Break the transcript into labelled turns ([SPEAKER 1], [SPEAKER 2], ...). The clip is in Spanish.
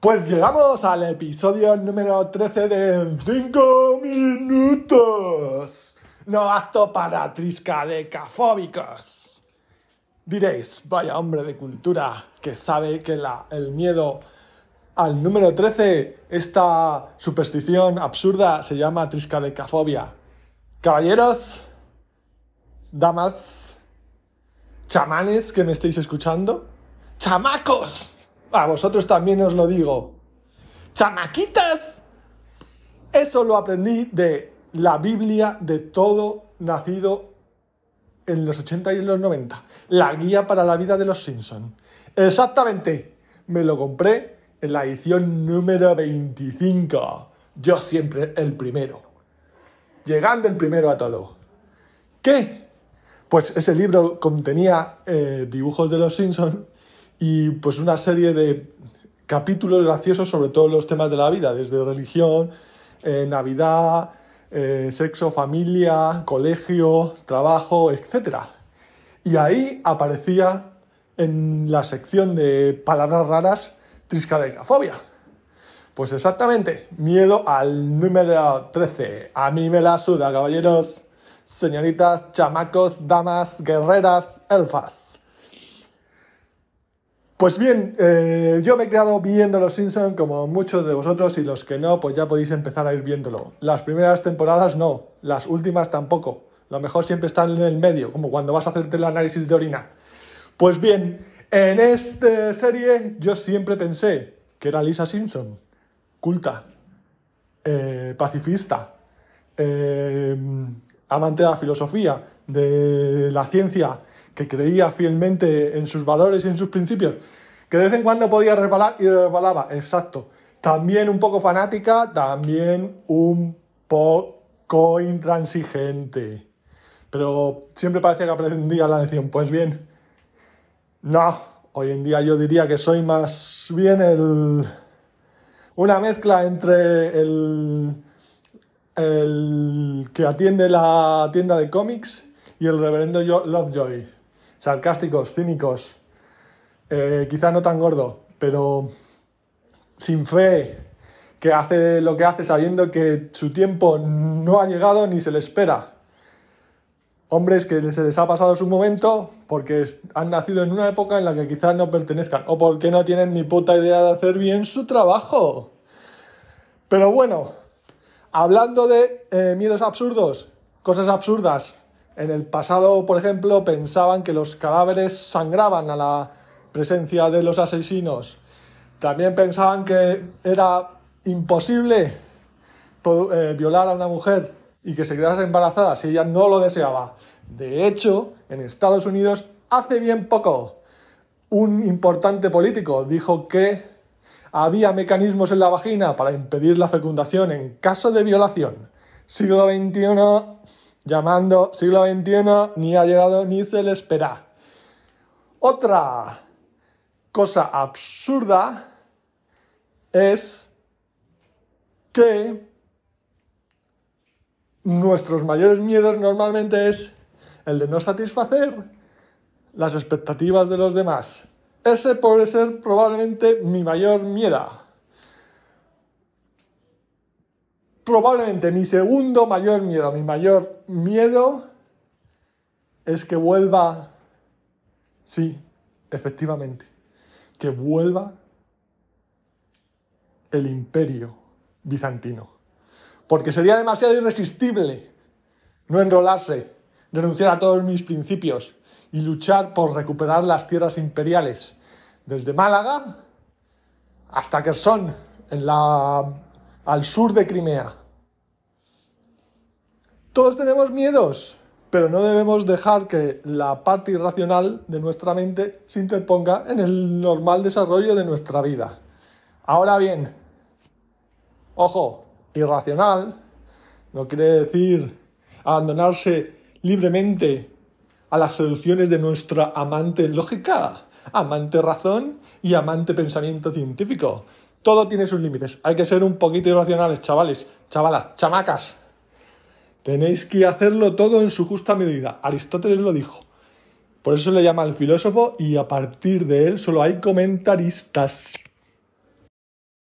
[SPEAKER 1] Pues llegamos al episodio número 13 de 5 minutos. No apto para triscadecafóbicos. Diréis, vaya hombre de cultura que sabe que el miedo al número 13, esta superstición absurda, se llama triscadecafobia. Caballeros, damas, chamanes que me estáis escuchando, chamacos a vosotros también os lo digo. ¡Chamaquitas! Eso lo aprendí de la Biblia de todo nacido en los 80 y en los 90. La guía para la vida de los Simpson. Exactamente. Me lo compré en la edición número 25. Yo siempre el primero. Llegando el primero a todo. ¿Qué? Pues ese libro contenía eh, dibujos de los Simpson y pues una serie de capítulos graciosos sobre todos los temas de la vida, desde religión, eh, Navidad, eh, sexo, familia, colegio, trabajo, etc. Y ahí aparecía en la sección de palabras raras triscadecafobia. Pues exactamente, miedo al número 13. A mí me la suda, caballeros, señoritas, chamacos, damas, guerreras, elfas. Pues bien, eh, yo me he quedado viendo Los Simpsons como muchos de vosotros y los que no, pues ya podéis empezar a ir viéndolo. Las primeras temporadas no, las últimas tampoco. Lo mejor siempre está en el medio, como cuando vas a hacerte el análisis de orina. Pues bien, en esta serie yo siempre pensé que era Lisa Simpson, culta, eh, pacifista, eh, amante de la filosofía, de la ciencia, que creía fielmente en sus valores y en sus principios, que de vez en cuando podía resbalar y resbalaba, exacto. También un poco fanática, también un poco intransigente. Pero siempre parecía que aprendía la lección. Pues bien, no, hoy en día yo diría que soy más bien el, una mezcla entre el, el que atiende la tienda de cómics y el reverendo Lovejoy. Sarcásticos, cínicos, eh, quizá no tan gordo, pero sin fe, que hace lo que hace sabiendo que su tiempo no ha llegado ni se le espera. Hombres que se les ha pasado su momento porque han nacido en una época en la que quizás no pertenezcan o porque no tienen ni puta idea de hacer bien su trabajo. Pero bueno, hablando de eh, miedos absurdos, cosas absurdas, en el pasado, por ejemplo, pensaban que los cadáveres sangraban a la presencia de los asesinos. También pensaban que era imposible eh, violar a una mujer y que se quedase embarazada si ella no lo deseaba. De hecho, en Estados Unidos, hace bien poco, un importante político dijo que había mecanismos en la vagina para impedir la fecundación en caso de violación. Siglo XXI llamando siglo XXI, ni ha llegado ni se le espera. Otra cosa absurda es que nuestros mayores miedos normalmente es el de no satisfacer las expectativas de los demás. Ese puede ser probablemente mi mayor miedo. Probablemente mi segundo mayor miedo, mi mayor miedo es que vuelva, sí, efectivamente, que vuelva el imperio bizantino. Porque sería demasiado irresistible no enrolarse, renunciar a todos mis principios y luchar por recuperar las tierras imperiales, desde Málaga hasta Kherson, en la, al sur de Crimea. Todos tenemos miedos, pero no debemos dejar que la parte irracional de nuestra mente se interponga en el normal desarrollo de nuestra vida. Ahora bien, ojo, irracional no quiere decir abandonarse libremente a las seducciones de nuestra amante lógica, amante razón y amante pensamiento científico. Todo tiene sus límites. Hay que ser un poquito irracionales, chavales, chavalas, chamacas. Tenéis que hacerlo todo en su justa medida. Aristóteles lo dijo. Por eso le llama el filósofo y a partir de él solo hay comentaristas.